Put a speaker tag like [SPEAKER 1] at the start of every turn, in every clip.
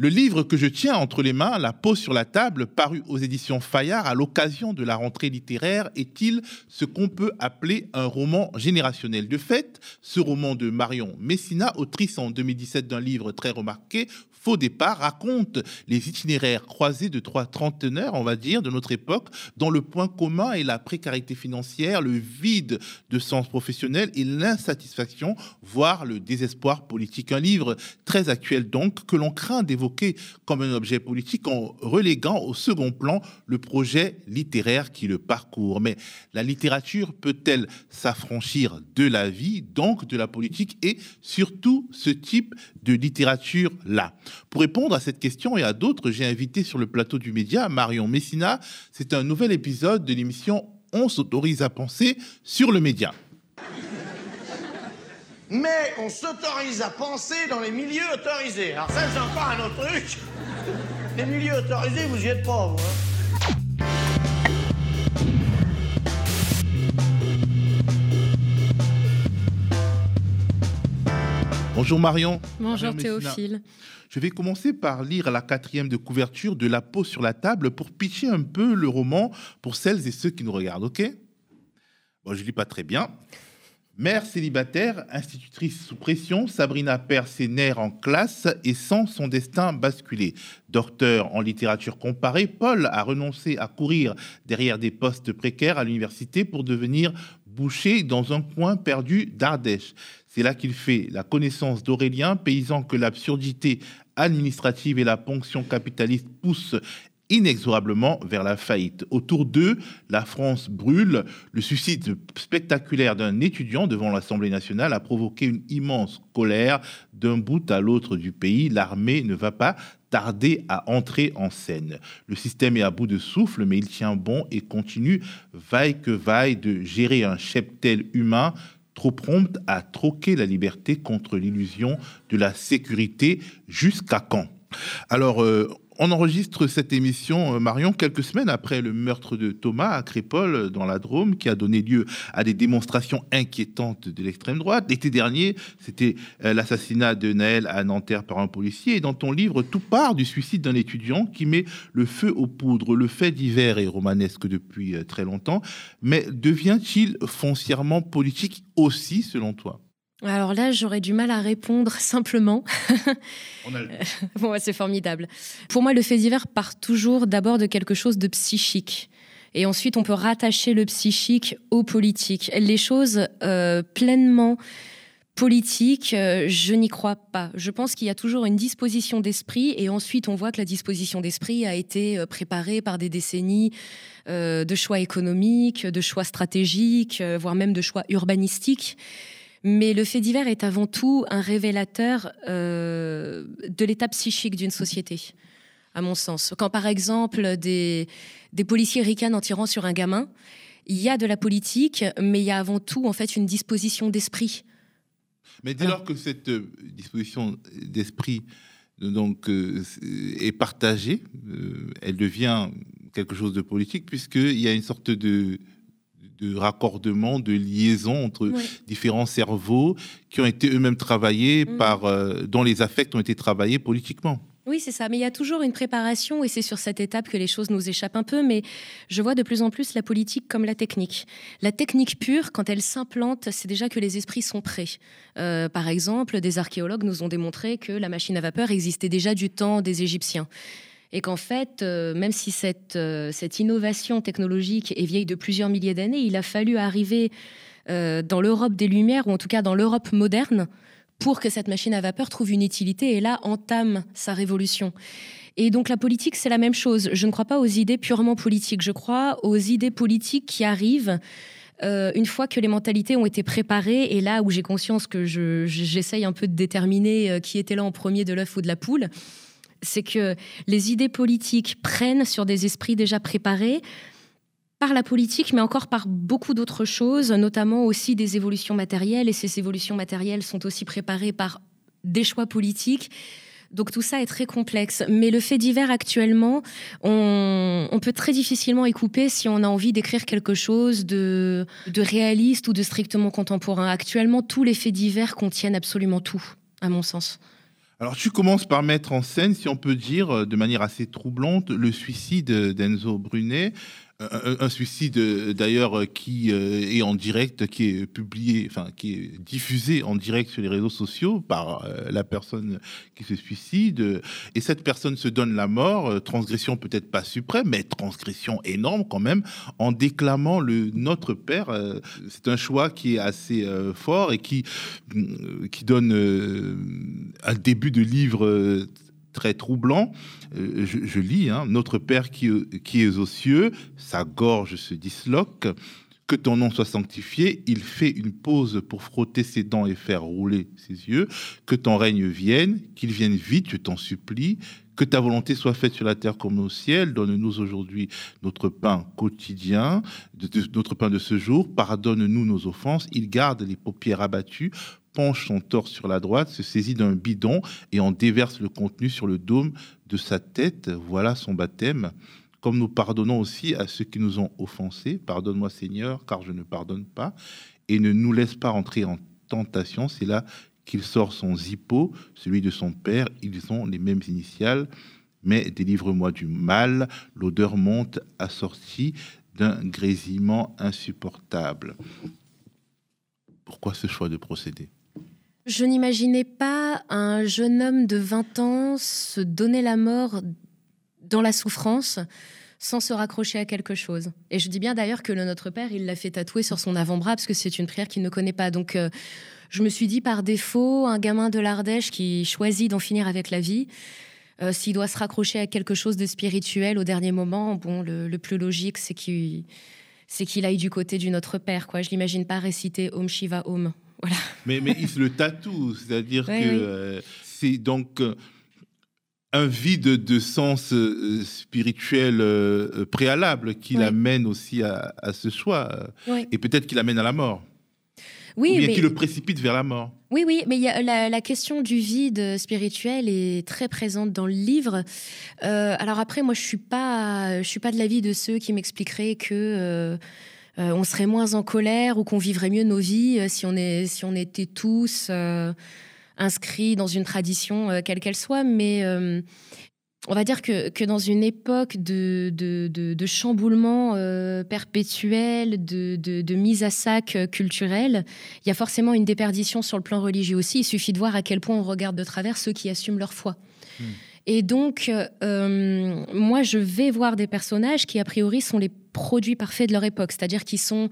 [SPEAKER 1] Le livre que je tiens entre les mains, La peau sur la table, paru aux éditions Fayard à l'occasion de la rentrée littéraire, est-il ce qu'on peut appeler un roman générationnel? De fait, ce roman de Marion Messina, autrice en 2017 d'un livre très remarqué, Faux départ raconte les itinéraires croisés de trois trentenaires, on va dire, de notre époque, dont le point commun est la précarité financière, le vide de sens professionnel et l'insatisfaction, voire le désespoir politique. Un livre très actuel donc, que l'on craint d'évoquer comme un objet politique en reléguant au second plan le projet littéraire qui le parcourt. Mais la littérature peut-elle s'affranchir de la vie, donc de la politique et surtout ce type de littérature-là? Pour répondre à cette question et à d'autres, j'ai invité sur le plateau du média Marion Messina. C'est un nouvel épisode de l'émission On s'autorise à penser sur le média.
[SPEAKER 2] Mais on s'autorise à penser dans les milieux autorisés. Alors ça, c'est encore un autre truc. Les milieux autorisés, vous y êtes pas.
[SPEAKER 1] Bonjour Marion.
[SPEAKER 3] Bonjour Théophile.
[SPEAKER 1] Je vais commencer par lire la quatrième de couverture de La peau sur la table pour pitcher un peu le roman pour celles et ceux qui nous regardent, ok? Bon, je lis pas très bien. Mère célibataire, institutrice sous pression, Sabrina perd ses nerfs en classe et sent son destin basculer. Docteur en littérature comparée, Paul a renoncé à courir derrière des postes précaires à l'université pour devenir boucher dans un coin perdu d'Ardèche. C'est là qu'il fait la connaissance d'Aurélien, paysan que l'absurdité administrative et la ponction capitaliste poussent inexorablement vers la faillite. Autour d'eux, la France brûle. Le suicide spectaculaire d'un étudiant devant l'Assemblée nationale a provoqué une immense colère d'un bout à l'autre du pays. L'armée ne va pas tarder à entrer en scène. Le système est à bout de souffle, mais il tient bon et continue, vaille que vaille, de gérer un cheptel humain trop prompte à troquer la liberté contre l'illusion de la sécurité jusqu'à quand? Alors, euh, on enregistre cette émission, euh, Marion, quelques semaines après le meurtre de Thomas à Crépole, dans la Drôme, qui a donné lieu à des démonstrations inquiétantes de l'extrême droite. L'été dernier, c'était euh, l'assassinat de Naël à Nanterre par un policier. Et dans ton livre, tout part du suicide d'un étudiant qui met le feu aux poudres. Le fait divers est romanesque depuis euh, très longtemps, mais devient-il foncièrement politique aussi, selon toi?
[SPEAKER 3] Alors là, j'aurais du mal à répondre simplement. bon, c'est formidable. Pour moi, le fait divers part toujours d'abord de quelque chose de psychique. Et ensuite, on peut rattacher le psychique au politique. Les choses euh, pleinement politiques, euh, je n'y crois pas. Je pense qu'il y a toujours une disposition d'esprit et ensuite on voit que la disposition d'esprit a été euh, préparée par des décennies de choix économiques, de choix stratégiques, voire même de choix urbanistiques. Mais le fait divers est avant tout un révélateur euh, de l'état psychique d'une société, à mon sens. Quand par exemple des, des policiers ricanent en tirant sur un gamin, il y a de la politique, mais il y a avant tout en fait une disposition d'esprit.
[SPEAKER 1] Mais dès lors que cette euh, disposition d'esprit donc euh, est partagée, elle devient quelque chose de politique puisqu'il y a une sorte de de raccordement, de liaison entre différents cerveaux qui ont été eux-mêmes travaillés mm. par, euh, dont les affects ont été travaillés politiquement.
[SPEAKER 3] Oui, c'est ça. Mais il y a toujours une préparation et c'est sur cette étape que les choses nous échappent un peu. Mais je vois de plus en plus la politique comme la technique. La technique pure, quand elle s'implante, c'est déjà que les esprits sont prêts. Euh, par exemple, des archéologues nous ont démontré que la machine à vapeur existait déjà du temps des Égyptiens et qu'en fait, euh, même si cette, euh, cette innovation technologique est vieille de plusieurs milliers d'années, il a fallu arriver euh, dans l'Europe des Lumières, ou en tout cas dans l'Europe moderne, pour que cette machine à vapeur trouve une utilité et là entame sa révolution. Et donc la politique, c'est la même chose. Je ne crois pas aux idées purement politiques, je crois aux idées politiques qui arrivent une fois que les mentalités ont été préparées, et là où j'ai conscience que j'essaye un peu de déterminer qui était là en premier de l'œuf ou de la poule, c'est que les idées politiques prennent sur des esprits déjà préparés par la politique, mais encore par beaucoup d'autres choses, notamment aussi des évolutions matérielles. Et ces évolutions matérielles sont aussi préparées par des choix politiques. Donc tout ça est très complexe. Mais le fait divers actuellement, on, peut très difficilement y couper si on a envie d'écrire quelque chose de, de réaliste ou de strictement contemporain. Actuellement, tous les faits divers contiennent absolument tout, à mon sens.
[SPEAKER 1] Alors tu commences par mettre en scène, si on peut dire, euh, de manière assez troublante, le suicide d'Enzo Brunet, un, suicide euh, d'ailleurs euh, qui euh, est en direct, qui est publié, enfin qui est diffusé en direct sur les réseaux sociaux par la personne qui se suicide. Et cette personne se donne la mort, transgression peut-être pas suprême, mais transgression énorme quand même, en déclamant le Notre Père. C'est un choix qui est assez fort et qui, qui donne un début de livre très troublant. Euh, je, lis, hein, Notre Père qui, qui est aux cieux, sa gorge se disloque. Que ton nom soit sanctifié. Il fait une pause pour frotter ses dents et faire rouler ses yeux. Que ton règne vienne, qu'il vienne vite, je t'en supplie. Que ta volonté soit faite sur la terre comme au ciel. Donne-nous aujourd'hui notre pain quotidien, notre pain de ce jour. Pardonne-nous nos offenses. Il garde les paupières abattues penche son torse sur la droite, se saisit d'un bidon et en déverse le contenu sur le dôme de sa tête. Voilà son baptême. Comme nous pardonnons aussi à ceux qui nous ont offensés, pardonne-moi Seigneur, car je ne pardonne pas, et ne nous laisse pas entrer en tentation. C'est là qu'il sort son zippo, celui de son père. Ils ont les mêmes initiales, mais délivre-moi du mal. L'odeur monte assortie d'un grésillement insupportable. Pourquoi ce choix de procéder
[SPEAKER 3] je n'imaginais pas un jeune homme de 20 ans se donner la mort dans la souffrance sans se raccrocher à quelque chose. Et je dis bien d'ailleurs que le Notre Père, il l'a fait tatouer sur son avant-bras parce que c'est une prière qu'il ne connaît pas. Donc euh, je me suis dit par défaut, un gamin de l'Ardèche qui choisit d'en finir avec la vie, euh, s'il doit se raccrocher à quelque chose de spirituel au dernier moment, bon, le, plus logique, c'est qu'il aille du côté du Notre Père. Quoi. Je l'imagine pas réciter Om Shiva Om.
[SPEAKER 1] Mais, mais il se le tatoue, c'est-à-dire que euh, c'est donc euh, un vide de sens euh, spirituel préalable qui l'amène aussi à, ce choix. Et peut-être qu'il l'amène à la mort. Oui, Ou bien qui le précipite vers la mort.
[SPEAKER 3] Oui, oui, mais y a la, la, question du vide spirituel est très présente dans le livre. alors après, moi, je suis pas, je suis pas de l'avis de ceux qui m'expliqueraient que euh, on serait moins en colère ou qu'on vivrait mieux nos vies euh, si, on est, si on était tous euh, inscrits dans une tradition, quelle qu'elle soit. Mais on va dire que, que, dans une époque de, de, chamboulement perpétuel, de, mise à sac culturelle, il y a forcément une déperdition sur le plan religieux aussi. Il suffit de voir à quel point on regarde de travers ceux qui assument leur foi. Hmm. Et donc, euh, moi, je vais voir des personnages qui, a priori, sont les produits parfaits de leur époque, c'est-à-dire qu'ils sont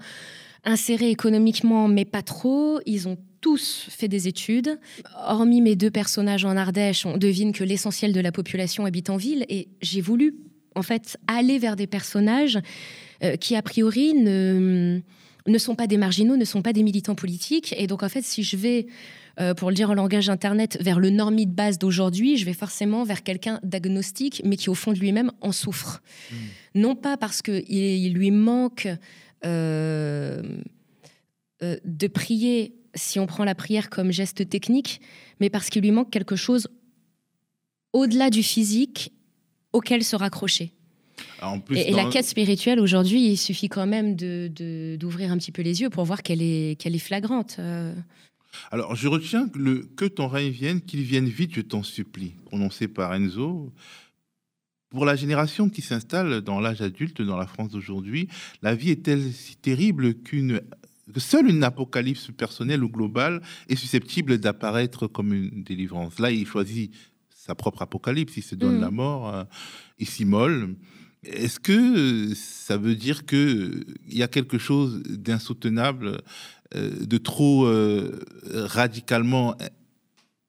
[SPEAKER 3] insérés économiquement, mais pas trop. Ils ont tous fait des études. Hormis mes deux personnages en Ardèche, on devine que l'essentiel de la population habite en ville. Et j'ai voulu, en fait, aller vers des personnages euh, qui, a priori, ne, ne sont pas des marginaux, ne sont pas des militants politiques. Et donc, en fait, si je vais euh, pour le dire en langage internet, vers le normie de base d'aujourd'hui, je vais forcément vers quelqu'un d'agnostique, mais qui au fond de lui-même en souffre. Hmm. Non pas parce qu'il il lui manque euh, euh, de prier, si on prend la prière comme geste technique, mais parce qu'il lui manque quelque chose au-delà du physique auquel se raccrocher. et, la quête spirituelle aujourd'hui, il suffit quand même d'ouvrir de, un petit peu les yeux pour voir qu'elle est, qu'elle est flagrante.
[SPEAKER 1] Alors, je retiens que, le, que ton règne vienne, qu'il vienne vite, je t'en supplie, prononcé par Enzo. Pour la génération qui s'installe dans l'âge adulte dans la France d'aujourd'hui, la vie est-elle si terrible qu'une que seule une apocalypse personnelle ou globale est susceptible d'apparaître comme une délivrance? Là, il choisit sa propre apocalypse, il se donne mm. la mort, euh, il s'immole. Est-ce que ça veut dire qu'il y a quelque chose d'insoutenable de trop euh, radicalement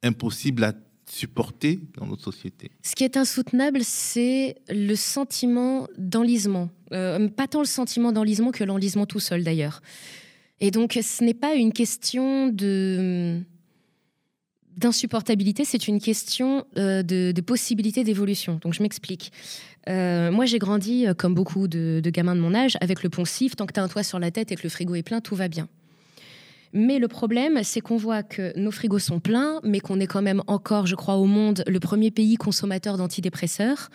[SPEAKER 1] impossible à supporter dans notre société.
[SPEAKER 3] Ce qui est insoutenable, c'est le sentiment d'enlisement. Euh, pas tant le sentiment d'enlisement que l'enlisement tout seul d'ailleurs. Et donc ce n'est pas une question de d'insupportabilité, c'est une question de, possibilité d'évolution. Donc je m'explique. moi j'ai grandi, comme beaucoup de, de, gamins de mon âge, avec le poncif, tant que tu as un toit sur la tête et que le frigo est plein, tout va bien. Mais le problème, c'est qu'on voit que nos frigos sont pleins, mais qu'on est quand même encore, je crois, au monde le premier pays consommateur d'antidépresseurs.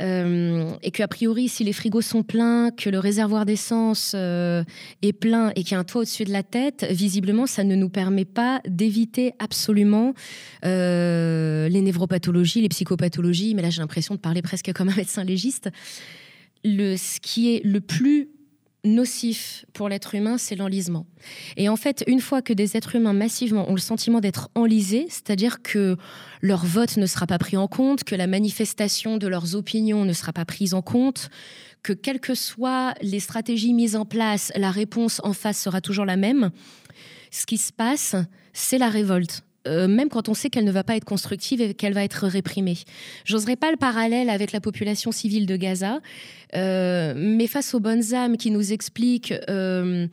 [SPEAKER 3] Euh, et que a priori, si les frigos sont pleins, que le réservoir d'essence euh, est plein et qu'il y a un toit au-dessus de la tête, visiblement, ça ne nous permet pas d'éviter absolument euh, les névropathologies, les psychopathologies. Mais là, j'ai l'impression de parler presque comme un médecin légiste. Le, ce qui est le plus nocif pour l'être humain, c'est l'enlisement. Et en fait, une fois que des êtres humains massivement ont le sentiment d'être enlisés, c'est-à-dire que leur vote ne sera pas pris en compte, que la manifestation de leurs opinions ne sera pas prise en compte, que quelles que soient les stratégies mises en place, la réponse en face sera toujours la même, ce qui se passe, c'est la révolte. Euh, même quand on sait qu'elle ne va pas être constructive et qu'elle va être réprimée. J'oserais pas le parallèle avec la population civile de Gaza, euh, mais face aux bonnes âmes qui nous expliquent euh,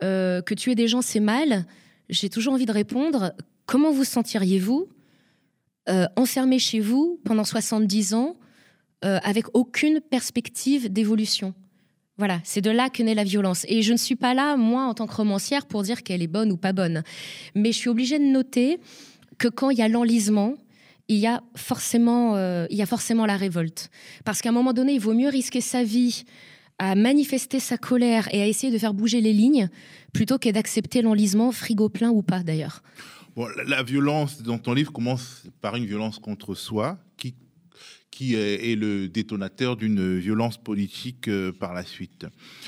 [SPEAKER 3] que tuer des gens c'est mal, j'ai toujours envie de répondre comment vous sentiriez-vous enfermé chez vous pendant 70 ans avec aucune perspective d'évolution? Voilà, c'est de là que naît la violence. Et je ne suis pas là, moi, en tant que romancière, pour dire qu'elle est bonne ou pas bonne. Mais je suis obligée de noter que quand il y a l'enlisement, il y a forcément, euh, il y a forcément la révolte. Parce qu'à un moment donné, il vaut mieux risquer sa vie à manifester sa colère et à essayer de faire bouger les lignes, plutôt que d'accepter l'enlisement, frigo plein ou pas d'ailleurs.
[SPEAKER 1] La violence dans ton livre commence par une violence contre soi qui qui est le détonateur d'une violence politique euh, par la suite.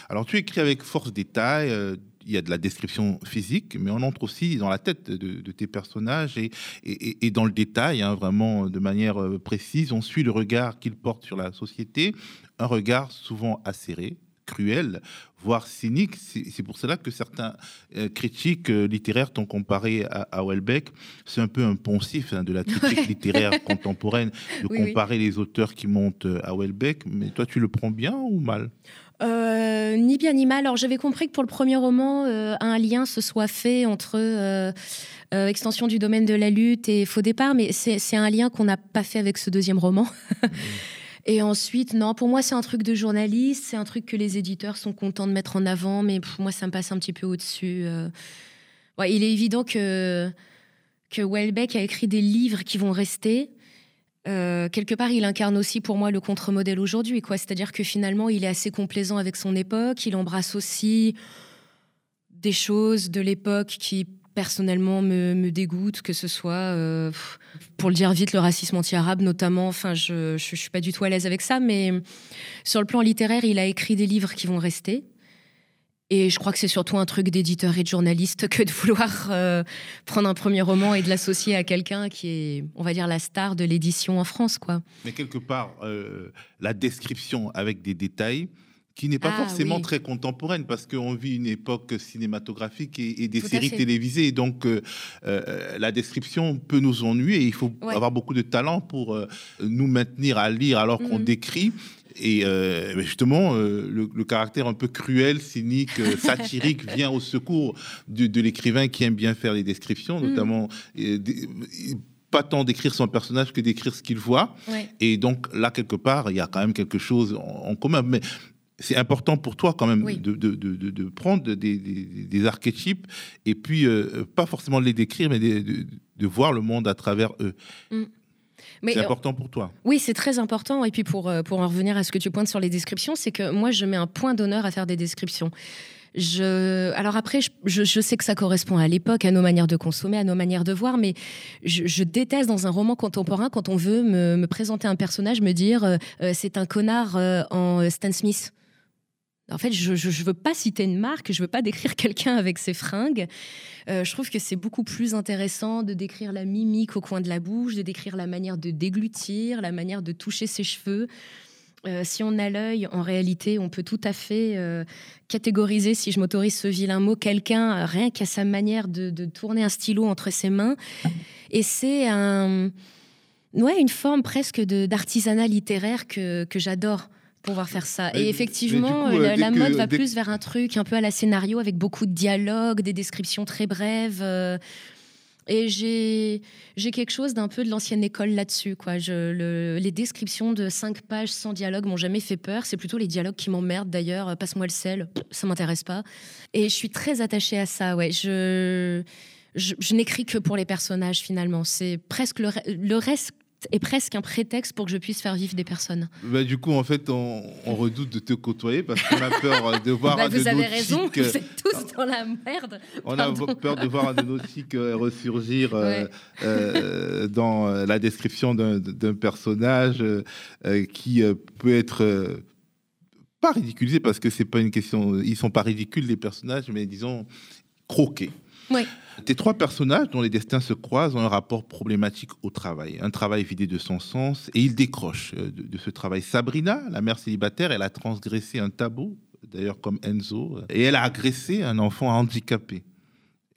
[SPEAKER 1] Alors tu écris avec force détail, euh, il y a de la description physique, mais on entre aussi dans la tête de, tes personnages et, dans le détail, hein, vraiment de manière euh, précise. On suit le regard qu'ils portent sur la société, un regard souvent acéré, cruel, voire cynique. C'est pour cela que certains euh, critiques euh, littéraires t'ont comparé à, à, Welbeck. C'est un peu un poncif hein, de la critique littéraire contemporaine de comparer les auteurs qui montent euh, à Welbeck. Mais toi, tu le prends bien ou mal?
[SPEAKER 3] Ni bien ni mal. Alors j'avais compris que pour le premier roman, un lien se soit fait entre extension du domaine de la lutte et faux départ, mais c'est un lien qu'on n'a pas fait avec ce deuxième roman. Et ensuite, non, pour moi, c'est un truc de journaliste, c'est un truc que les éditeurs sont contents de mettre en avant, mais pour moi, ça me passe un petit peu au-dessus. Euh. il est évident que, que Welbeck a écrit des livres qui vont rester. Euh, quelque part, il incarne aussi pour moi le contre-modèle aujourd'hui, quoi. C'est-à-dire que finalement, il est assez complaisant avec son époque. Il embrasse aussi des choses de l'époque qui personnellement me, dégoûte, que ce soit, euh, pour le dire vite, le racisme anti-arabe notamment. Enfin, je ne suis pas du tout à l'aise avec ça, mais sur le plan littéraire, il a écrit des livres qui vont rester. Et je crois que c'est surtout un truc d'éditeur et de journaliste que de vouloir euh, prendre un premier roman et de l'associer à quelqu'un qui est, on va dire, la star de l'édition en France, quoi.
[SPEAKER 1] Mais quelque part, euh, la description avec des détails, qui n'est pas ah forcément très contemporaine parce qu'on vit une époque cinématographique et, des séries télévisées. Donc, euh, euh, la description peut nous ennuyer. Il faut avoir beaucoup de talent pour euh, nous maintenir à lire alors qu'on mhm. décrit. Et justement, le, caractère un peu cruel, cynique, satirique vient au secours de, l'écrivain qui aime bien faire les descriptions, mhm. notamment pas tant d'écrire son personnage que d'écrire ce qu'il voit. Et donc là, quelque part, il y a quand même quelque chose en, en commun. Mais c'est important pour toi quand même de, de, de, de, prendre des, des, archétypes et puis euh, pas forcément de les décrire, mais de, voir le monde à travers eux. Mm. C'est important pour toi.
[SPEAKER 3] Oui, c'est très important. Et puis pour, euh, pour en revenir à ce que tu pointes sur les descriptions, c'est que moi, je mets un point d'honneur à faire des descriptions. Je... Alors après, je, je, sais que ça correspond à l'époque, à nos manières de consommer, à nos manières de voir, mais je, déteste dans un roman contemporain quand on veut me, me présenter un personnage, me dire euh, c'est un connard en Stan Smith. En fait, je ne veux pas citer une marque, je veux pas décrire quelqu'un avec ses fringues. Euh, je trouve que c'est beaucoup plus intéressant de décrire la mimique au coin de la bouche, de décrire la manière de déglutir, la manière de toucher ses cheveux. Euh, si on a l'œil, en réalité, on peut tout à fait euh, catégoriser, si je m'autorise ce vilain mot, quelqu'un rien qu'à sa manière de, tourner un stylo entre ses mains. Et c'est un, ouais, une forme presque d'artisanat littéraire que, que j'adore pouvoir faire ça. Et, effectivement, euh, la, mode va plus vers un truc un peu à la scénario avec beaucoup de dialogues, des descriptions très brèves. Euh, et j'ai quelque chose d'un peu de l'ancienne école là-dessus. quoi. Le, les descriptions de cinq pages sans dialogue m'ont jamais fait peur. C'est plutôt les dialogues qui m'emmerdent d'ailleurs. Passe-moi le sel, ça m'intéresse pas. Et je suis très attachée à ça. Ouais. Je, je, n'écris que pour les personnages finalement. C'est presque le, le reste est presque un prétexte pour que je puisse faire vivre des personnes.
[SPEAKER 1] Bah, du coup, en fait, on, redoute de te côtoyer parce qu'on a peur de voir
[SPEAKER 3] bah,
[SPEAKER 1] un
[SPEAKER 3] Vous
[SPEAKER 1] avez
[SPEAKER 3] raison, vous êtes tous dans la merde.
[SPEAKER 1] On a peur de voir un de nos euh, ressurgir euh, euh, dans la description d'un personnage qui peut être pas ridiculisé parce que c'est pas une question. Ils sont pas ridicules les personnages, mais disons croqués. Tes trois personnages dont les destins se croisent ont un rapport problématique au travail, un travail vidé de son sens, et ils décrochent euh, de, ce travail. Sabrina, la mère célibataire, elle a transgressé un tabou, d'ailleurs comme Enzo, et elle a agressé un enfant handicapé.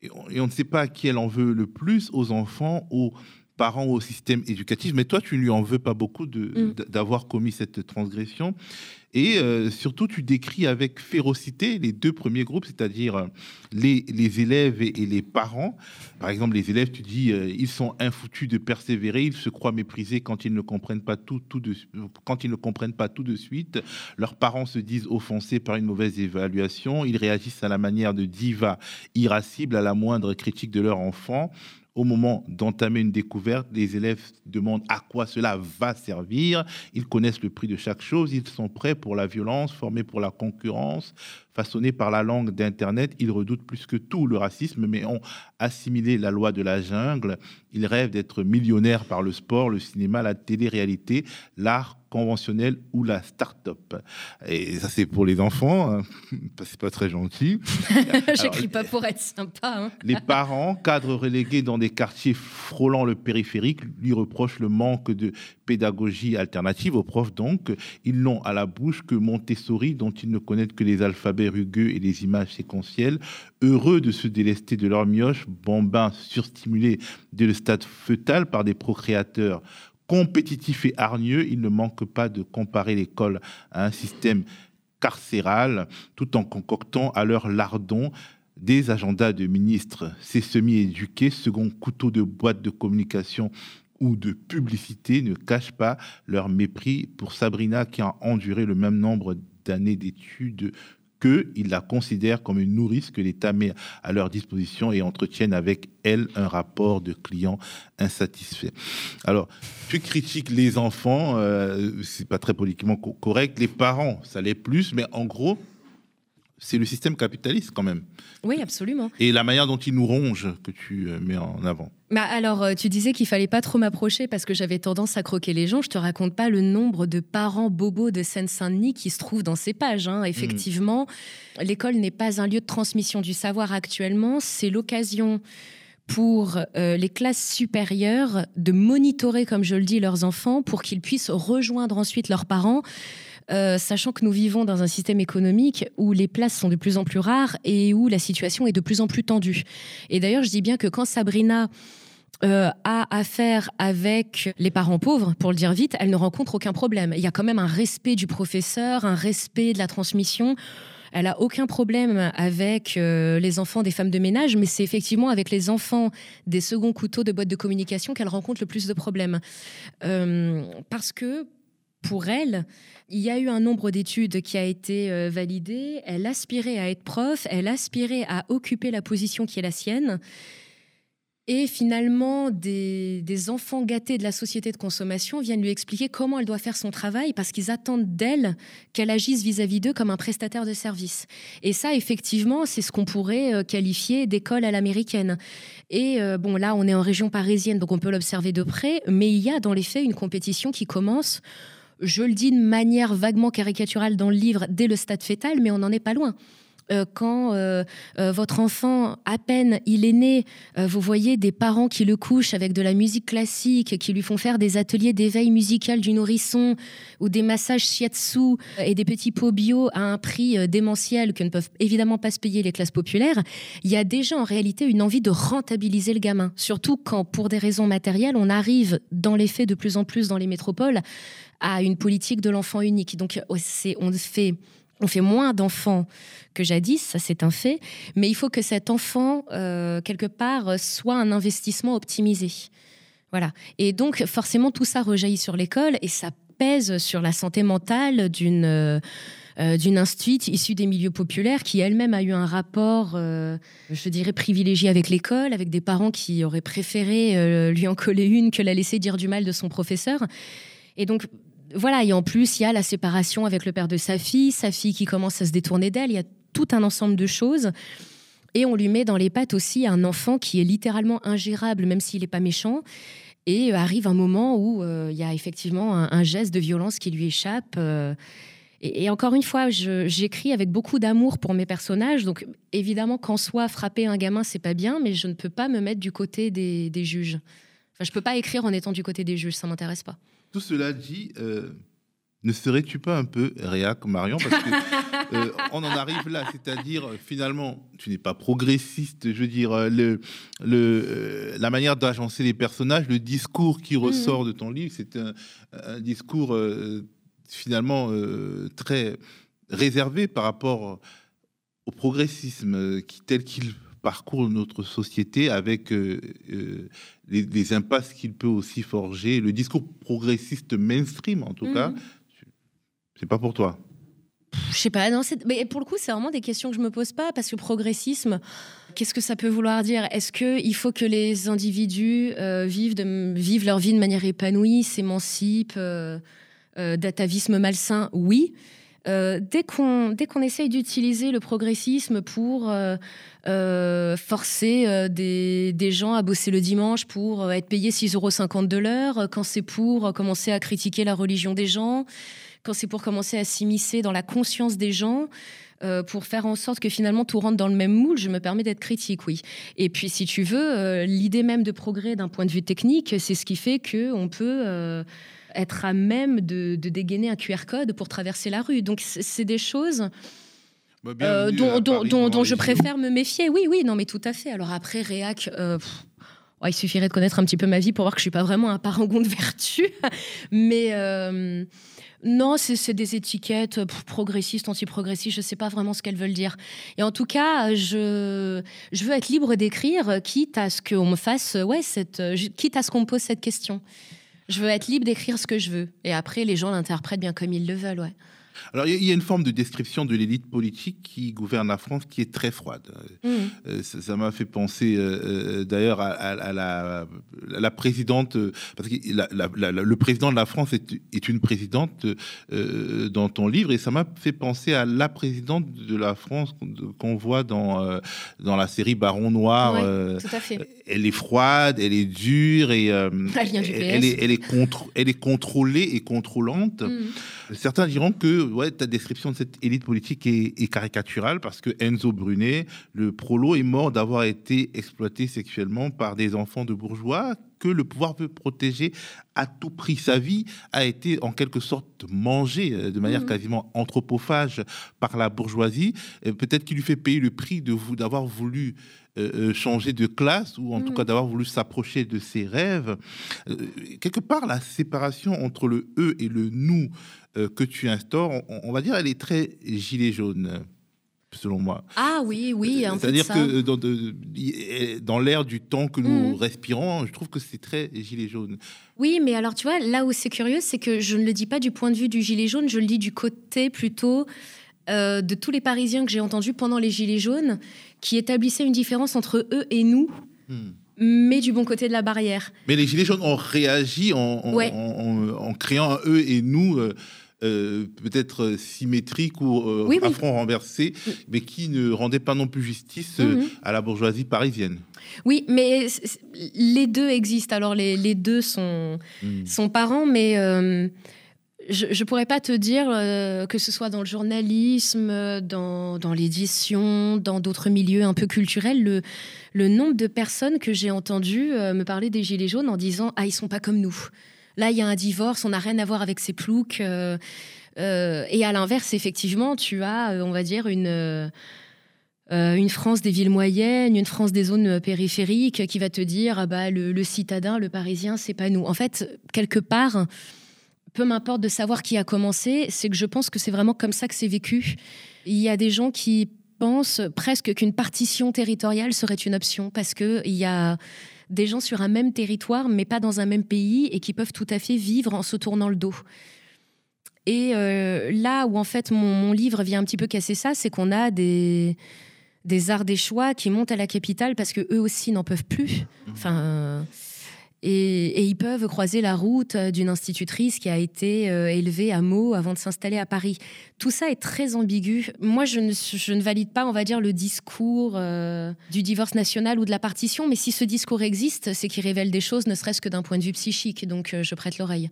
[SPEAKER 1] Et on, ne sait pas à qui elle en veut le plus, aux enfants, aux parents, au système éducatif. Mais toi, tu ne lui en veux pas beaucoup mm. d'avoir commis cette transgression. Et euh, surtout, tu décris avec férocité les deux premiers groupes, c'est-à-dire euh, les, les, élèves et, les parents. Par exemple, les élèves, tu dis, euh, ils sont infoutus de persévérer, ils se croient méprisés quand ils ne comprennent pas tout, tout de, quand ils ne comprennent pas tout de suite. Leurs parents se disent offensés par une mauvaise évaluation. Ils réagissent à la manière de diva irascible à la moindre critique de leur enfant au moment d'entamer une découverte, les élèves demandent à quoi cela va servir. Ils connaissent le prix de chaque chose. Ils sont prêts pour la violence, formés pour la concurrence, façonnés par la langue d'Internet. Ils redoutent plus que tout le racisme, mais ont assimilé la loi de la jungle. Ils rêvent d'être millionnaires par le sport, le cinéma, la télé-réalité, l'art conventionnel ou la start-up. Et ça, c'est pour les enfants. Hein. C'est pas très gentil.
[SPEAKER 3] J'écris pas pour être sympa. Hein.
[SPEAKER 1] les parents, cadres relégués dans des quartiers frôlant le périphérique, lui reprochent le manque de pédagogie alternative aux profs. Donc, ils n'ont à la bouche que Montessori, dont ils ne connaissent que les alphabets rugueux et les images séquentielles. Heureux de se délester de leur mioche, bambins surstimulés dès le stade fœtal par des procréateurs compétitif et hargneux, il ne manque pas de comparer l'école à un système carcéral, tout en concoctant à leur lardon des agendas de ministres. Ces semi-éduqués, second couteau de boîte de communication ou de publicité, ne cachent pas leur mépris pour Sabrina qui a enduré le même nombre d'années d'études qu'ils la considèrent comme une nourrice que l'État met à leur disposition et entretiennent avec elle un rapport de client insatisfait. Alors, tu critiques les enfants, euh, c'est pas très politiquement correct, les parents, ça l'est plus, mais en gros, c'est le système capitaliste quand même.
[SPEAKER 3] Oui, absolument.
[SPEAKER 1] Et la manière dont il nous ronge que tu euh, mets en avant.
[SPEAKER 3] Bah alors, euh, tu disais qu'il fallait pas trop m'approcher parce que j'avais tendance à croquer les gens. Je te raconte pas le nombre de parents bobos de Seine-Saint-Denis qui se trouvent dans ces pages. Hein. Effectivement, l'école n'est pas un lieu de transmission du savoir actuellement. C'est l'occasion pour euh, les classes supérieures de monitorer, comme je le dis, leurs enfants pour qu'ils puissent rejoindre ensuite leurs parents euh, sachant que nous vivons dans un système économique où les places sont de plus en plus rares et où la situation est de plus en plus tendue. Et d'ailleurs, je dis bien que quand Sabrina euh, a affaire avec les parents pauvres, pour le dire vite, elle ne rencontre aucun problème. Il y a quand même un respect du professeur, un respect de la transmission. Elle a aucun problème avec euh, les enfants des femmes de ménage, mais c'est effectivement avec les enfants des seconds couteaux de boîte de communication qu'elle rencontre le plus de problèmes. parce que pour elle, il y a eu un nombre d'études qui a été euh, validé. Elle aspirait à être prof, elle aspirait à occuper la position qui est la sienne. Et finalement, des, enfants gâtés de la société de consommation viennent lui expliquer comment elle doit faire son travail parce qu'ils attendent d'elle qu'elle agisse vis-à-vis d'eux comme un prestataire de service. Et ça, effectivement, c'est ce qu'on pourrait euh, qualifier d'école à l'américaine. Et euh, bon, là, on est en région parisienne, donc on peut l'observer de près, mais il y a dans les faits une compétition qui commence je le dis de manière vaguement caricaturale dans le livre dès le stade fœtal, mais on n'en est pas loin. Euh, quand euh, euh, votre enfant, à peine il est né, vous voyez des parents qui le couchent avec de la musique classique, qui lui font faire des ateliers d'éveil musical du nourrisson ou des massages shiatsu et des petits pots bio à un prix démentiel que ne peuvent évidemment pas se payer les classes populaires, il y a déjà en réalité une envie de rentabiliser le gamin. Surtout quand, pour des raisons matérielles, on arrive dans les faits de plus en plus dans les métropoles à une politique de l'enfant unique. Donc, on fait on fait moins d'enfants que jadis, ça c'est un fait, mais il faut que cet enfant, euh, quelque part, soit un investissement optimisé. Voilà. Et donc, forcément, tout ça rejaillit sur l'école et ça pèse sur la santé mentale d'une d'une institut issue des milieux populaires qui elle-même a eu un rapport, je dirais, privilégié avec l'école, avec des parents qui auraient préféré lui en coller une que la laisser dire du mal de son professeur. Et donc, voilà, et en plus, il y a la séparation avec le père de sa fille, sa fille qui commence à se détourner d'elle, il y a tout un ensemble de choses. Et on lui met dans les pattes aussi un enfant qui est littéralement ingérable, même s'il n'est pas méchant. Et arrive un moment où euh, il y a effectivement un, geste de violence qui lui échappe. Euh, et, encore une fois, j'écris avec beaucoup d'amour pour mes personnages. Donc évidemment qu'en soi, frapper un gamin, c'est pas bien, mais je ne peux pas me mettre du côté des, juges. Enfin, je peux pas écrire en étant du côté des juges, ça m'intéresse pas.
[SPEAKER 1] Tout cela dit, euh, ne serais-tu pas un peu réac, Marion Parce que euh, on en arrive là, c'est-à-dire finalement, tu n'es pas progressiste. Je veux dire, euh, le, le, la manière d'agencer les personnages, le discours qui ressort de ton livre, c'est un, discours finalement très réservé par rapport au progressisme qui, tel qu'il parcourt notre société avec euh, euh, les, impasses qu'il peut aussi forger. Le discours progressiste mainstream, en tout cas, mhm. c'est pas pour toi.
[SPEAKER 3] Je sais pas, non, mais pour le coup, c'est vraiment des questions que je me pose pas parce que progressisme, qu'est-ce que ça peut vouloir dire? Est-ce qu'il faut que les individus euh, vivent, de, vivent leur vie de manière épanouie, s'émancipent d'atavisme malsain? Oui. Euh, dès qu'on dès essaye d'utiliser le progressisme pour euh, euh, forcer des, des, gens à bosser le dimanche pour être payés 6,50 euros de l'heure, quand c'est pour commencer à critiquer la religion des gens, quand c'est pour commencer à s'immiscer dans la conscience des gens, pour faire en sorte que finalement tout rentre dans le même moule, je me permets d'être critique, oui. Et puis, si tu veux, l'idée même de progrès d'un point de vue technique, c'est ce qui fait que on peut être à même de, dégainer un QR code pour traverser la rue. Donc c'est des choses bah, euh, dont, je préfère me méfier. Oui, oui, non, mais tout à fait. Alors après, Réac, euh, il suffirait de connaître un petit peu ma vie pour voir que je suis pas vraiment un parangon de vertu. mais euh, non, c'est des étiquettes progressistes, anti-progressistes, je sais pas vraiment ce qu'elles veulent dire. Et en tout cas, je, je veux être libre d'écrire, quitte à ce qu'on me fasse, ouais, cette, quitte à ce qu'on me pose cette question. Je veux être libre d'écrire ce que je veux. Et après, les gens l'interprètent bien comme ils le veulent, ouais.
[SPEAKER 1] Alors, il y a une forme de description de l'élite politique qui gouverne la France qui est très froide. Mmh. Euh, ça m'a fait penser euh, euh, d'ailleurs à, la, la, présidente, parce que le président de la France est, une présidente dans ton livre, et ça m'a fait penser à la présidente de la France qu'on voit dans, dans la série Baron Noir.
[SPEAKER 3] tout à fait.
[SPEAKER 1] Elle est froide, elle est dure, et elle, elle, est, elle, est elle est contrôlée et contrôlante. Mmh. Certains diront que ouais, ta description de cette élite politique est, caricaturale parce que Enzo Brunet, le prolo, est mort d'avoir été exploité sexuellement par des enfants de bourgeois que le pouvoir veut protéger à tout prix. Sa vie a été en quelque sorte mangée euh, de manière mmh. quasiment anthropophage par la bourgeoisie. Peut-être qu'il lui fait payer le prix de vous d'avoir voulu euh, euh, changer de classe ou en tout mmh. cas d'avoir voulu s'approcher de ses rêves. quelque part, la séparation entre le eux et le nous que tu instaures, on, va dire, elle est très gilet jaune selon moi.
[SPEAKER 3] Ah oui, oui.
[SPEAKER 1] C'est-à-dire que dans, dans l'air du temps que nous mmh. respirons, je trouve que c'est très gilet jaune.
[SPEAKER 3] Oui, mais alors tu vois, là où c'est curieux, c'est que je ne le dis pas du point de vue du gilet jaune, je le dis du côté plutôt euh, de tous les Parisiens que j'ai entendus pendant les gilets jaunes, qui établissaient une différence entre eux et nous. Mmh mais du bon côté de la barrière.
[SPEAKER 1] Mais les Gilets jaunes ont réagi en, en, créant un eux et nous. Euh, euh, peut-être symétriques ou euh, à front renversé, mais qui ne rendait pas non plus justice mhm. à la bourgeoisie parisienne.
[SPEAKER 3] Oui, mais les deux existent. Alors les, deux sont, hmm. sont parents, mais je ne pourrais pas te dire que ce soit dans le journalisme, dans, dans l'édition, dans d'autres milieux un peu culturels, le, le nombre de personnes que j'ai entendues euh, me parler des Gilets jaunes en disant Ah, ils sont pas comme nous. Là, il y a un divorce, on n'a rien à voir avec ces ploucs. Euh, euh, et à l'inverse, effectivement, tu as, on va dire, une. une France des villes moyennes, une France des zones périphériques qui va te dire ah bah le, citadin, le parisien, c'est pas nous. En fait, quelque part, peu m'importe de savoir qui a commencé, c'est que je pense que c'est vraiment comme ça que c'est vécu. Il y a des gens qui pense presque qu'une partition territoriale serait une option parce qu'il y a des gens sur un même territoire, mais pas dans un même pays, et qui peuvent tout à fait vivre en se tournant le dos. Et là où en fait mon, mon, livre vient un petit peu casser ça, c'est qu'on a des des arts des choix qui montent à la capitale parce que eux aussi n'en peuvent plus. Mmh. Enfin. Et, ils peuvent croiser la route euh, d'une institutrice qui a été euh, élevée à Meaux avant de s'installer à Paris. Tout ça est très ambigu. Moi, je ne, valide pas, on va dire, le discours euh, du divorce national ou de la partition, mais si ce discours existe, c'est qu'il révèle des choses, ne serait-ce que d'un point de vue psychique. Donc, je prête l'oreille.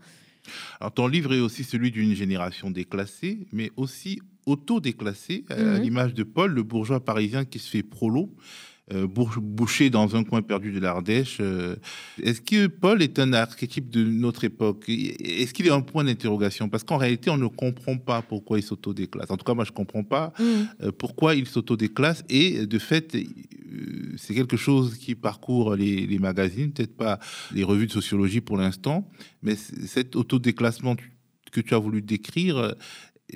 [SPEAKER 1] Alors, ton livre est aussi celui d'une génération déclassée, mais aussi auto-déclassée, à mhm. l'image de Paul, le bourgeois parisien qui se fait prolo. Euh, bouché dans un coin perdu de l'Ardèche. Euh, est-ce que Paul est un archétype de notre époque? Est-ce qu'il est un point d'interrogation? Parce qu'en réalité, on ne comprend pas pourquoi il s'autodéclasse. En tout cas, moi, je ne comprends pas mm. euh, pourquoi il s'autodéclasse. Et de fait, c'est quelque chose qui parcourt les, les magazines, peut-être pas les revues de sociologie pour l'instant, mais cet autodéclassement que tu as voulu décrire,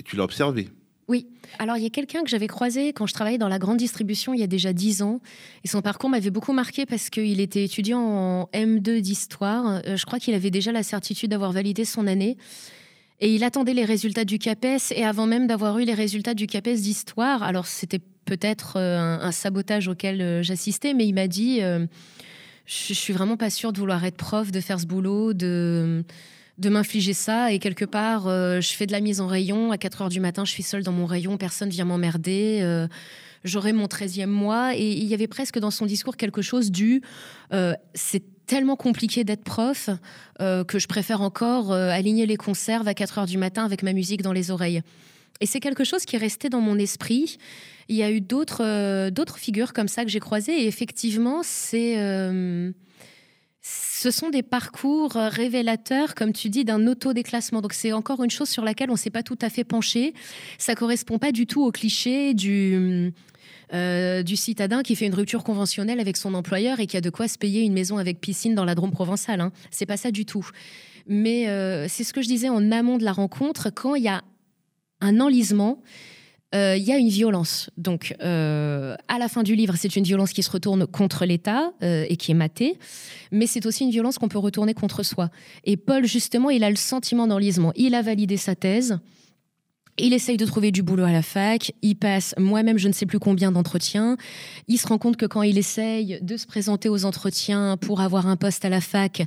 [SPEAKER 1] tu l'as observé.
[SPEAKER 3] Oui. Alors, il y a quelqu'un que j'avais croisé quand je travaillais dans la grande distribution il y a déjà dix ans. Et son parcours m'avait beaucoup marqué parce qu'il était étudiant en M2 d'histoire. Euh, je crois qu'il avait déjà la certitude d'avoir validé son année. Et il attendait les résultats du CAPES. Et avant même d'avoir eu les résultats du CAPES d'histoire, alors c'était peut-être euh, un, sabotage auquel euh, j'assistais, mais il m'a dit Je suis vraiment pas sûre de vouloir être prof, de faire ce boulot, de de m'infliger ça. Et quelque part, euh, je fais de la mise en rayon. À 4 heures du matin, je suis seule dans mon rayon. Personne vient m'emmerder. Euh, j'aurai mon 13e mois. Et il y avait presque dans son discours quelque chose du euh, c'est tellement compliqué d'être prof que je préfère encore aligner les conserves à 4 heures du matin avec ma musique dans les oreilles. Et c'est quelque chose qui est resté dans mon esprit. Il y a eu d'autres d'autres figures comme ça que j'ai croisées. Et effectivement, c'est ce sont des parcours euh, révélateurs, comme tu dis, d'un autodéclassement. Donc c'est encore une chose sur laquelle on ne s'est pas tout à fait penché. Ça correspond pas du tout au cliché du, euh, du citadin qui fait une rupture conventionnelle avec son employeur et qui a de quoi se payer une maison avec piscine dans la Drôme provençale. Hein. C'est pas ça du tout. Mais euh, c'est ce que je disais en amont de la rencontre, quand il y a un enlisement, euh, il y a une violence. Donc, euh, à la fin du livre, c'est une violence qui se retourne contre l'État euh, et qui est matée, mais c'est aussi une violence qu'on peut retourner contre soi. Et Paul, justement, il a le sentiment d'enlisement. Il a validé sa thèse. Il essaye de trouver du boulot à la fac. Il passe moi-même je ne sais plus combien d'entretiens. Il se rend compte que quand il essaye de se présenter aux entretiens pour avoir un poste à la fac,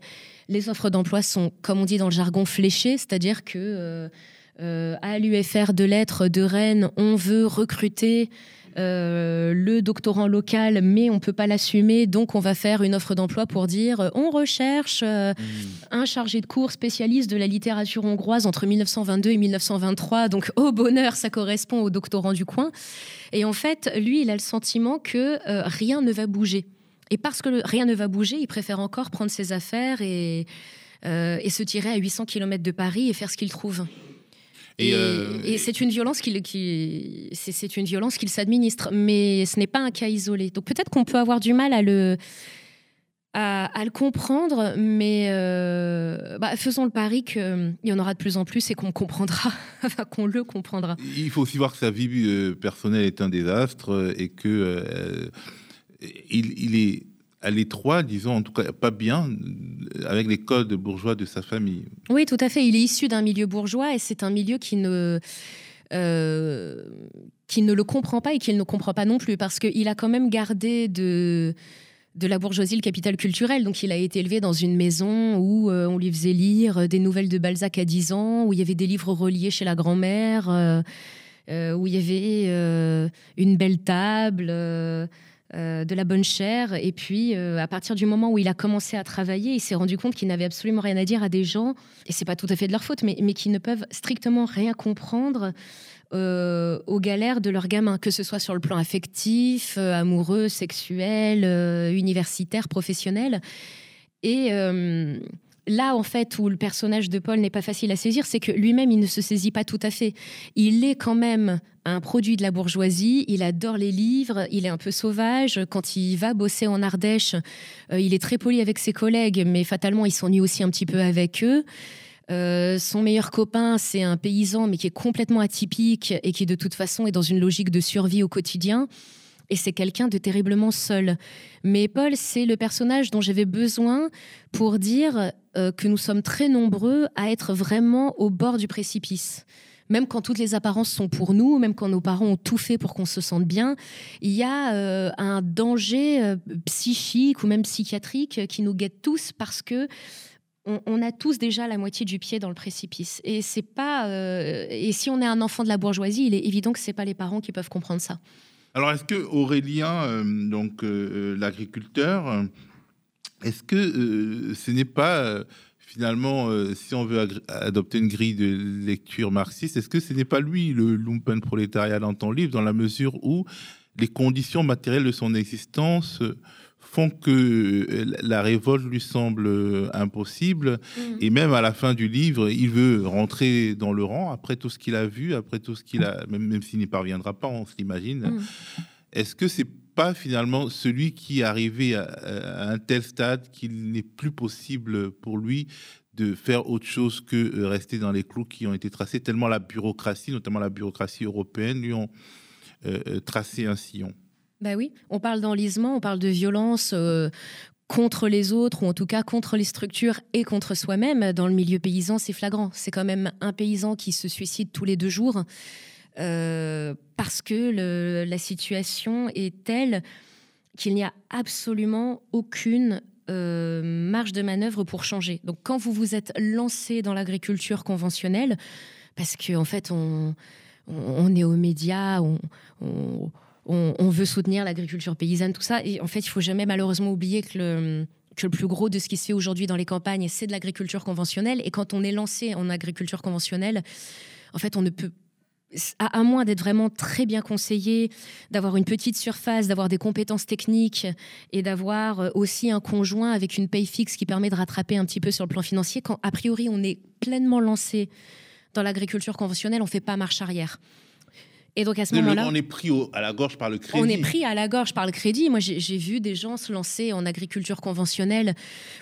[SPEAKER 3] les offres d'emploi sont, comme on dit dans le jargon, fléchées, c'est-à-dire que euh, à l'UFR de lettres de Rennes, on veut recruter euh, le doctorant local, mais on peut pas l'assumer, donc on va faire une offre d'emploi pour dire euh, on recherche hmm. un chargé de cours spécialiste de la littérature hongroise entre 1922 et 1923. Donc au bonheur, ça correspond au doctorant du coin. Et en fait, lui, il a le sentiment que rien ne va bouger. Et parce que rien ne va bouger, il préfère encore prendre ses affaires et, et se tirer à 800 km de Paris et faire ce qu'il trouve. Euh, et, c'est une violence qu'il qui, c'est une violence qu'il s'administre, mais ce n'est pas un cas isolé. Donc peut-être qu'on peut avoir du mal à le à, le comprendre, mais euh, bah, faisons le pari qu'il y en aura de plus en plus et qu'on comprendra, qu'on le comprendra.
[SPEAKER 1] Il faut aussi voir que sa vie euh, personnelle est un désastre et que il, il, est à l'étroit, disons, en tout cas pas bien, avec les codes bourgeois de sa famille.
[SPEAKER 3] Oui, tout à fait. Il est issu d'un milieu bourgeois et c'est un milieu qui ne, euh, qui ne le comprend pas et qu'il ne comprend pas non plus parce qu'il a quand même gardé de de la bourgeoisie le capital culturel. Donc il a été élevé dans une maison où euh, on lui faisait lire des nouvelles de Balzac à 10 ans, où il y avait des livres reliés chez la grand-mère, euh, où il y avait une belle table. Euh, de la bonne chair. Et puis, euh, à partir du moment où il a commencé à travailler, il s'est rendu compte qu'il n'avait absolument rien à dire à des gens, et c'est pas tout à fait de leur faute, mais, mais qui ne peuvent strictement rien comprendre euh, aux galères de leurs gamins, que ce soit sur le plan affectif, amoureux, sexuel, universitaire, professionnel. Et là, en fait, où le personnage de Paul n'est pas facile à saisir, c'est que lui-même, il ne se saisit pas tout à fait. Il est quand même un produit de la bourgeoisie, il adore les livres, il est un peu sauvage. Quand il va bosser en Ardèche, euh, il est très poli avec ses collègues, mais fatalement, il s'ennuie aussi un petit peu avec eux. Euh, son meilleur copain, c'est un paysan, mais qui est complètement atypique et qui, de toute façon, est dans une logique de survie au quotidien. Et c'est quelqu'un de terriblement seul. Mais Paul, c'est le personnage dont j'avais besoin pour dire euh, que nous sommes très nombreux à être vraiment au bord du précipice même quand toutes les apparences sont pour nous, même quand nos parents ont tout fait pour qu'on se sente bien, il y a euh, un danger euh, psychique ou même psychiatrique qui nous guette tous parce que on, a tous déjà la moitié du pied dans le précipice. Et c'est pas. Et si on est un enfant de la bourgeoisie, il est évident que c'est pas les parents qui peuvent comprendre ça.
[SPEAKER 1] Alors, est-ce que Aurélien, euh, donc euh, l'agriculteur, est-ce que ce n'est pas finalement, si on veut adopter une grille de lecture marxiste, est-ce que ce n'est pas lui le lumpen prolétariat dans ton livre, dans la mesure où les conditions matérielles de son existence font que euh, la révolte lui semble euh, impossible. Mm. Et même à la fin du livre, il veut rentrer dans le rang après tout ce qu'il a vu, après tout ce qu'il a, même, même s'il n'y parviendra pas, on s'imagine. Mm. Est-ce que c'est pas finalement celui qui est arrivé à, un tel stade qu'il n'est plus possible pour lui de faire autre chose que euh, rester dans les clous qui ont été tracés, tellement la bureaucratie, notamment la bureaucratie européenne, lui ont tracé un sillon.
[SPEAKER 3] Bah oui, on parle d'enlisement, on parle de violence euh, contre les autres, ou en tout cas contre les structures et contre soi-même. Dans le milieu paysan, c'est flagrant. C'est quand même un paysan qui se suicide tous les deux jours euh, parce que la situation est telle qu'il n'y a absolument aucune euh, marge de manœuvre pour changer. Donc quand vous vous êtes lancé dans l'agriculture conventionnelle, parce qu'en en fait on, est aux médias, on, veut soutenir l'agriculture paysanne, tout ça. Et en fait, il faut jamais malheureusement oublier que le, que le plus gros de ce qui se fait aujourd'hui dans les campagnes, c'est de l'agriculture conventionnelle. Et quand on est lancé en agriculture conventionnelle, en fait, on ne peut à, moins d'être vraiment très bien conseillé, d'avoir une petite surface, d'avoir des compétences techniques et d'avoir euh, aussi un conjoint avec une paye fixe qui permet de rattraper un petit peu sur le plan financier, quand a priori on est pleinement lancé dans l'agriculture conventionnelle, on ne fait pas marche arrière.
[SPEAKER 1] Et donc à ce moment-là, on est pris à la gorge par le crédit.
[SPEAKER 3] On est pris à la gorge par le crédit. Moi, j'ai vu des gens se lancer en agriculture conventionnelle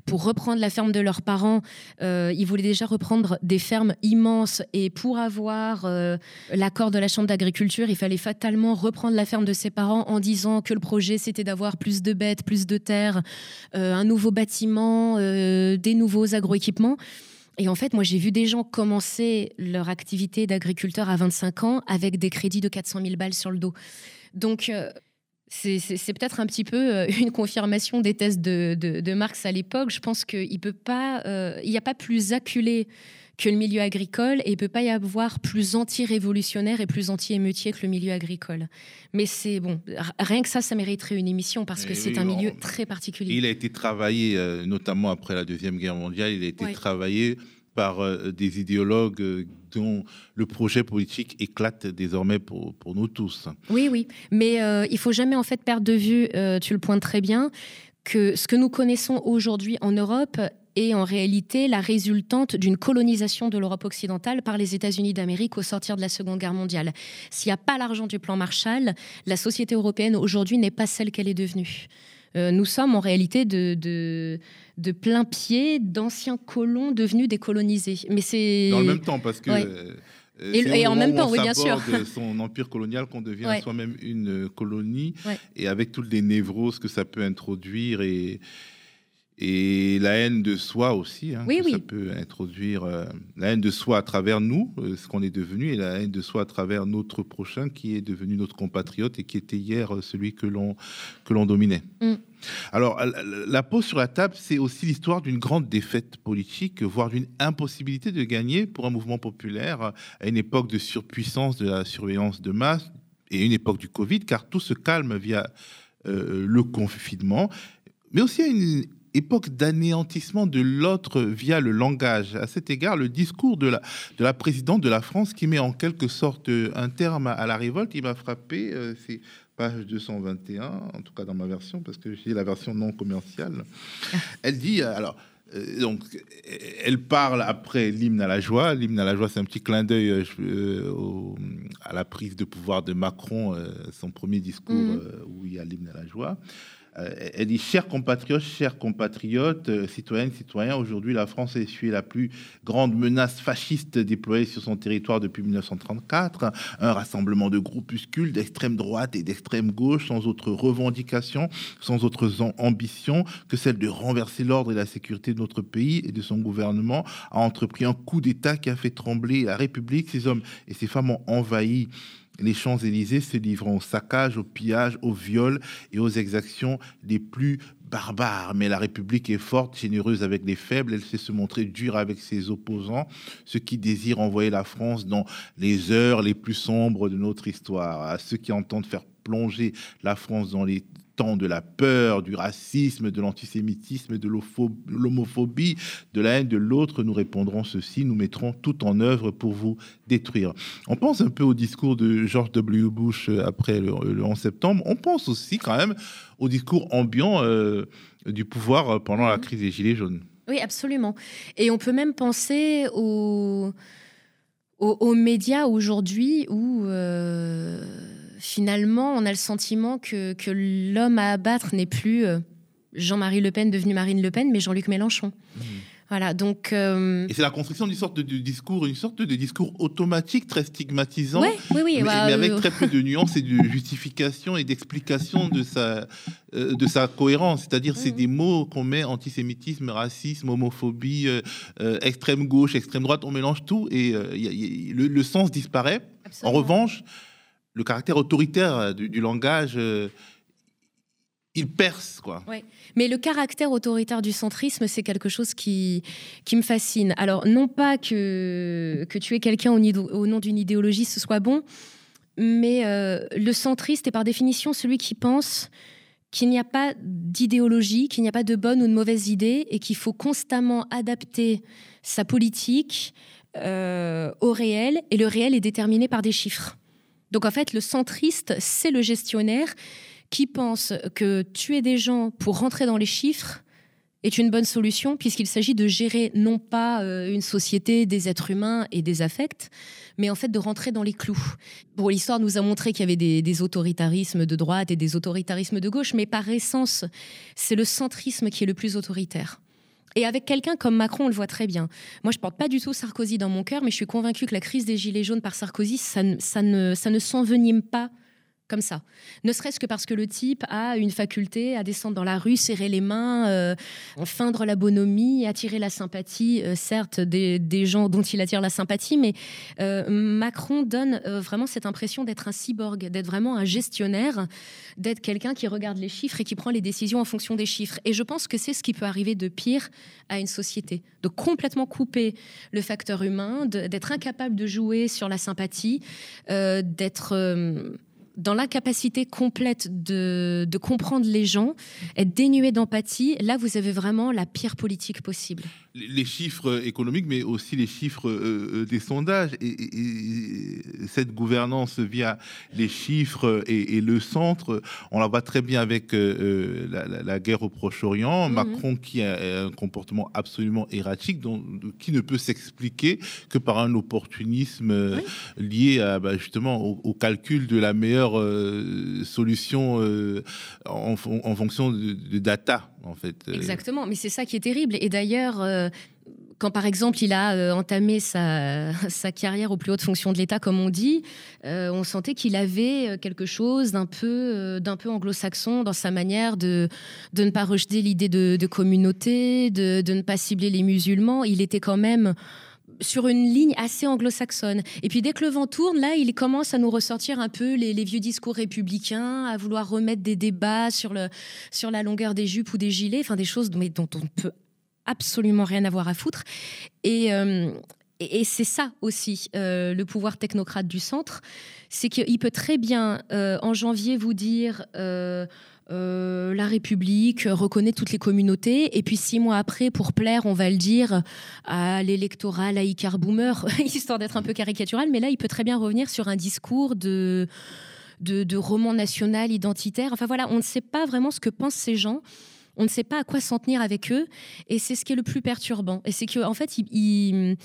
[SPEAKER 3] pour reprendre la ferme de leurs parents. Euh, ils voulaient déjà reprendre des fermes immenses et pour avoir euh, l'accord de la chambre d'agriculture, il fallait fatalement reprendre la ferme de ses parents en disant que le projet c'était d'avoir plus de bêtes, plus de terres, euh, un nouveau bâtiment, des nouveaux agroéquipements. Et en fait, moi, j'ai vu des gens commencer leur activité d'agriculteur à 25 ans avec des crédits de 400 000 balles sur le dos. Donc, euh, c'est peut-être un petit peu euh, une confirmation des thèses de, Marx à l'époque. Je pense qu'il peut pas, euh, n'y a pas plus acculé que le milieu agricole et il peut pas y avoir plus anti-révolutionnaire et plus anti-émeutier que le milieu agricole. Mais c'est bon, rien que ça, ça mériterait une émission parce que c'est un milieu très particulier.
[SPEAKER 1] Il a été travaillé, euh, notamment après la Deuxième Guerre mondiale, il a été travaillé par euh, des idéologues euh, dont le projet politique éclate désormais pour, pour nous tous.
[SPEAKER 3] Oui, oui, mais il faut jamais en fait perdre de vue, tu le pointes très bien, que ce que nous connaissons aujourd'hui en Europe est en réalité la résultante d'une colonisation de l'Europe occidentale par les États-Unis d'Amérique au sortir de la Seconde Guerre mondiale. S'il n'y a pas l'argent du plan Marshall, la société européenne aujourd'hui n'est pas celle qu'elle est devenue. Euh, nous sommes en réalité de, de, plein pied d'anciens colons devenus décolonisés.
[SPEAKER 1] Mais c'est dans le même temps parce que. Euh,
[SPEAKER 3] et, en même temps, oui, bien sûr.
[SPEAKER 1] son empire colonial qu'on devient soi-même une colonie et avec toutes les névroses que ça peut introduire et, et la haine de soi aussi, hein, ça peut introduire euh, la haine de soi à travers nous, euh, ce qu'on est devenu, et la haine de soi à travers notre prochain, qui est devenu notre compatriote et qui était hier euh, celui que l'on que l'on dominait. Mm. Alors, la pause sur la table, c'est aussi l'histoire d'une grande défaite politique, voire d'une impossibilité de gagner pour un mouvement populaire à une époque de surpuissance de la surveillance de masse et une époque du Covid, car tout se calme via le confinement, mais aussi à une époque d'anéantissement de l'autre via le langage. À cet égard, le discours de la, de la présidente de la France qui met en quelque sorte un terme à la révolte, il m'a frappé, euh, c'est page 221, en tout cas dans ma version, parce que j'ai la version non commerciale. Elle dit, euh, alors, euh, donc, elle parle après l'hymne à la joie. L'hymne à la joie, c'est un petit clin d'œil à la prise de pouvoir de Macron, son premier discours mm. où il y a l'hymne à la joie. Euh, elle dit Chers compatriotes, chers compatriotes, euh, citoyennes, citoyens, aujourd'hui la France a essuyé la plus grande menace fasciste déployée sur son territoire depuis 1934. Un rassemblement de groupuscules d'extrême droite et d'extrême gauche, sans autre revendication, sans autres ambitions que celle de renverser l'ordre et la sécurité de notre pays et de son gouvernement, a entrepris un coup d'État qui a fait trembler la République. Ces hommes et ces femmes ont envahi les Champs-Élysées se livrant au saccage, au pillage, au viol et aux exactions les plus barbares. Mais la République est forte, généreuse avec les faibles, elle sait se montrer dure avec ses opposants, ceux qui désirent envoyer la France dans les heures les plus sombres de notre histoire, à ceux qui entendent faire plonger la France dans les de la peur, du racisme, de l'antisémitisme, de l'homophobie, de la haine de l'autre, nous répondrons ceci, nous mettrons tout en œuvre pour vous détruire. On pense un peu au discours de George W. Bush euh, après le, 11 septembre, on pense aussi quand même au discours ambiant euh, du pouvoir euh, pendant la mhm. crise des Gilets jaunes.
[SPEAKER 3] Oui, absolument. Et on peut même penser aux, aux, médias aujourd'hui où finalement, on a le sentiment que, l'homme à abattre n'est plus euh, Jean-Marie Le Pen devenu Marine Le Pen, mais Jean-Luc Mélenchon. Mmh. Voilà, donc.
[SPEAKER 1] Euh, Et c'est la construction d'une sorte de, discours, une sorte de discours automatique très stigmatisant,
[SPEAKER 3] oui, oui,
[SPEAKER 1] mais, bah, avec euh, très peu de nuances et de justification et d'explication de sa de sa cohérence. C'est-à-dire, c'est mmh. des mots qu'on met antisémitisme, racisme, homophobie, extrême gauche, extrême droite, on mélange tout et le, sens disparaît. En revanche, le caractère autoritaire euh, du, langage, euh, il perce, quoi.
[SPEAKER 3] Mais le caractère autoritaire du centrisme, c'est quelque chose qui, qui me fascine. Alors, non pas que, que tuer quelqu'un au, au, nom d'une idéologie, ce soit bon, mais euh, le centriste est par définition celui qui pense qu'il n'y a pas d'idéologie, qu'il n'y a pas de bonne ou de mauvaise idée, et qu'il faut constamment adapter sa politique au réel, et le réel est déterminé par des chiffres. Donc en fait, le centriste, c'est le gestionnaire qui pense que tuer des gens pour rentrer dans les chiffres est une bonne solution puisqu'il s'agit de gérer non pas euh, une société, des êtres humains et des affects, mais en fait de rentrer dans les clous. Bon, l'histoire nous a montré qu'il y avait des, des, autoritarismes de droite et des autoritarismes de gauche, mais par essence, c'est le centrisme qui est le plus autoritaire. Et avec quelqu'un comme Macron, on le voit très bien. Moi, je porte pas du tout Sarkozy dans mon cœur, mais je suis convaincue que la crise des Gilets jaunes par Sarkozy, ça, ça ne, ça ne s'envenime pas comme ça. Ne serait-ce que parce que le type a une faculté à descendre dans la rue, serrer les mains, euh, feindre la bonhomie, attirer la sympathie, euh, certes, des, gens dont il attire la sympathie, mais euh, Macron donne vraiment cette impression d'être un cyborg, d'être vraiment un gestionnaire, d'être quelqu'un qui regarde les chiffres et qui prend les décisions en fonction des chiffres. Et je pense que c'est ce qui peut arriver de pire à une société, de complètement couper le facteur humain, d'être incapable de jouer sur la sympathie, d'être dans l'incapacité complète de, comprendre les gens, être dénué d'empathie, là, vous avez vraiment la pire politique possible.
[SPEAKER 1] Les chiffres économiques, mais aussi les chiffres euh, euh, des sondages. Et, cette gouvernance via les chiffres et, le centre, on la voit très bien avec euh, la, guerre au Proche-Orient. Mhm. Macron qui a un comportement absolument erratique, donc, qui ne peut s'expliquer que par un opportunisme lié à, bah, justement au calcul de la meilleure euh, solutions euh, en, fonction de, data, en fait.
[SPEAKER 3] Exactement, mais c'est ça qui est terrible. Et d'ailleurs, euh, quand par exemple il a entamé sa, carrière aux plus hautes fonctions de l'État, comme on dit, on sentait qu'il avait quelque chose d'un peu, peu anglo-saxon dans sa manière de, de ne pas rejeter l'idée de, communauté, de, de, ne pas cibler les musulmans. Il était quand même sur une ligne assez anglo-saxonne. Et puis dès que le vent tourne, là, il commence à nous ressortir un peu les, vieux discours républicains, à vouloir remettre des débats sur, le, sur la longueur des jupes ou des gilets, enfin des choses dont, dont on ne peut absolument rien avoir à foutre. Et, euh, c'est ça aussi, euh, le pouvoir technocrate du centre, c'est qu'il peut très bien, euh, en janvier, vous dire la République reconnaît toutes les communautés, et puis six mois après, pour plaire, on va le dire à l'électorat laïcard boomer, histoire d'être un peu caricatural, mais là, il peut très bien revenir sur un discours de, de, roman national identitaire. Enfin voilà, on ne sait pas vraiment ce que pensent ces gens. On ne sait pas à quoi s'en tenir avec eux, et c'est ce qui est le plus perturbant. Et c'est qu'en en fait, ils,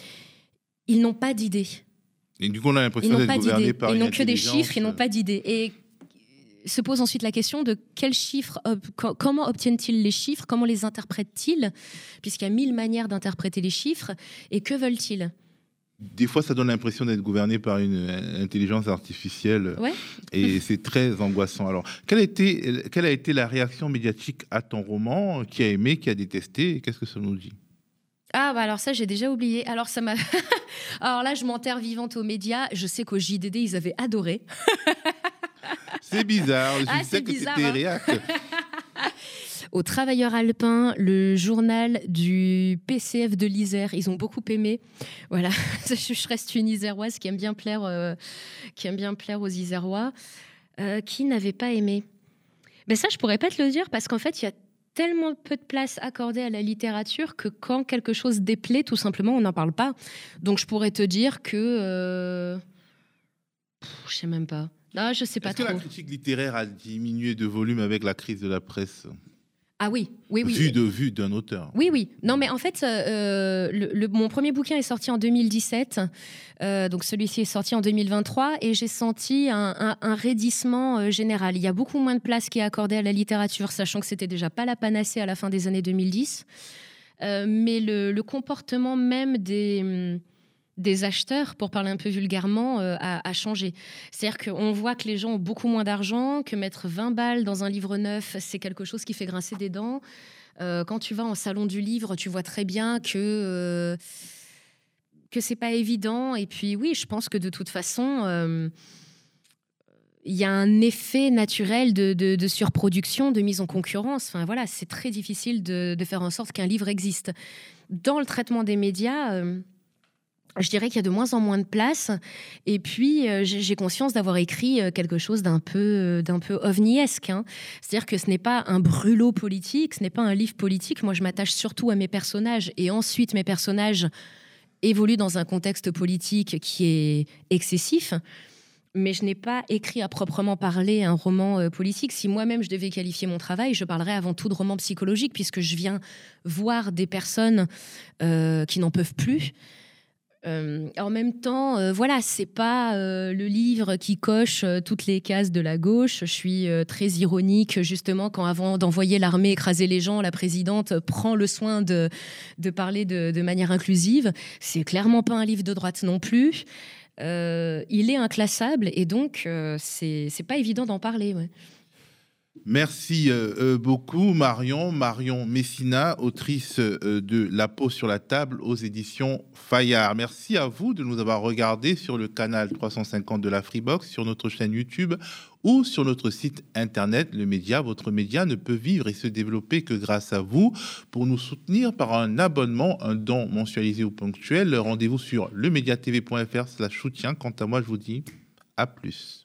[SPEAKER 3] ils, n'ont pas d'idées.
[SPEAKER 1] Et du coup, on a l'impression d'être gouvernés par
[SPEAKER 3] Ils n'ont que des chiffres, ils n'ont pas d'idées. Et se pose ensuite la question de quels chiffres, comment obtiennent-ils les chiffres, comment les interprètent-ils, puisqu'il y a mille manières d'interpréter les chiffres, et que veulent-ils?
[SPEAKER 1] Des fois, ça donne l'impression d'être gouverné par une intelligence artificielle. Et c'est très angoissant. Alors, quelle a, été, quelle a été la réaction médiatique à ton roman Qui a aimé, qui a détesté Qu'est-ce que ça nous dit?
[SPEAKER 3] Ah bah alors ça j'ai déjà oublié. Alors ça m'a Alors là je m'enterre vivante aux médias, je sais qu'au JDD ils avaient adoré.
[SPEAKER 1] C'est bizarre, je ah, sais que c'était hein. réac.
[SPEAKER 3] Aux Travailleurs Alpins, le journal du PCF de l'Isère, ils ont beaucoup aimé. Voilà, je reste une Iséroise qui aime bien plaire, euh, qui aime bien plaire aux Isérois. Euh, qui n'avait pas aimé Mais ben ça, je pourrais pas te le dire parce qu'en fait, il y a tellement peu de place accordée à la littérature que quand quelque chose déplaît, tout simplement, on n'en parle pas. Donc, je pourrais te dire que. Euh... je sais même pas. Non, je sais pas
[SPEAKER 1] Est-ce que la critique littéraire a diminué de volume avec la crise de la presse
[SPEAKER 3] ah oui, oui, oui.
[SPEAKER 1] Vu de vue d'un auteur.
[SPEAKER 3] Oui, oui. Non, mais en fait, euh, le, mon premier bouquin est sorti en 2017, euh, donc celui-ci est sorti en 2023, et j'ai senti un, raidissement euh, général. Il y a beaucoup moins de place qui est accordée à la littérature, sachant que c'était déjà pas la panacée à la fin des années 2010. mais le, comportement même des hum, des acheteurs, pour parler un peu vulgairement, euh, a, changé. C'est-à-dire qu'on voit que les gens ont beaucoup moins d'argent, que mettre 20 balles dans un livre neuf, c'est quelque chose qui fait grincer des dents. Euh, quand tu vas en salon du livre, tu vois très bien que euh, que c'est pas évident. Et puis oui, je pense que de toute façon, il y a un effet naturel de, surproduction, de mise en concurrence. Enfin voilà, c'est très difficile de, faire en sorte qu'un livre existe. Dans le traitement des médias je dirais qu'il y a de moins en moins de place. Et puis, euh, j'ai conscience d'avoir écrit euh, quelque chose d'un peu, euh, d'un peu ovniesque. Hein. C'est-à-dire que ce n'est pas un brûlot politique, ce n'est pas un livre politique. Moi, je m'attache surtout à mes personnages. Et ensuite, mes personnages évoluent dans un contexte politique qui est excessif. Mais je n'ai pas écrit à proprement parler un roman politique. Si moi-même je devais qualifier mon travail, je parlerais avant tout de roman psychologique, puisque je viens voir des personnes qui n'en peuvent plus euh, en même temps, euh, voilà, c'est pas euh, le livre qui coche toutes les cases de la gauche. Je suis très ironique, justement, quand avant d'envoyer l'armée écraser les gens, la présidente prend le soin de, parler de, manière inclusive. C'est clairement pas un livre de droite non plus. il est inclassable et donc c'est pas évident d'en parler.
[SPEAKER 1] Merci euh, euh, beaucoup Marion, Marion Messina, autrice euh, de La peau sur la table aux éditions Fayard. Merci à vous de nous avoir regardés sur le canal 350 de la Freebox, sur notre chaîne YouTube ou sur notre site internet. Le média, votre média ne peut vivre et se développer que grâce à vous. Pour nous soutenir par un abonnement, un don mensualisé ou ponctuel, rendez-vous sur lemediatv.fr slash soutien. Quant à moi, je vous dis à plus.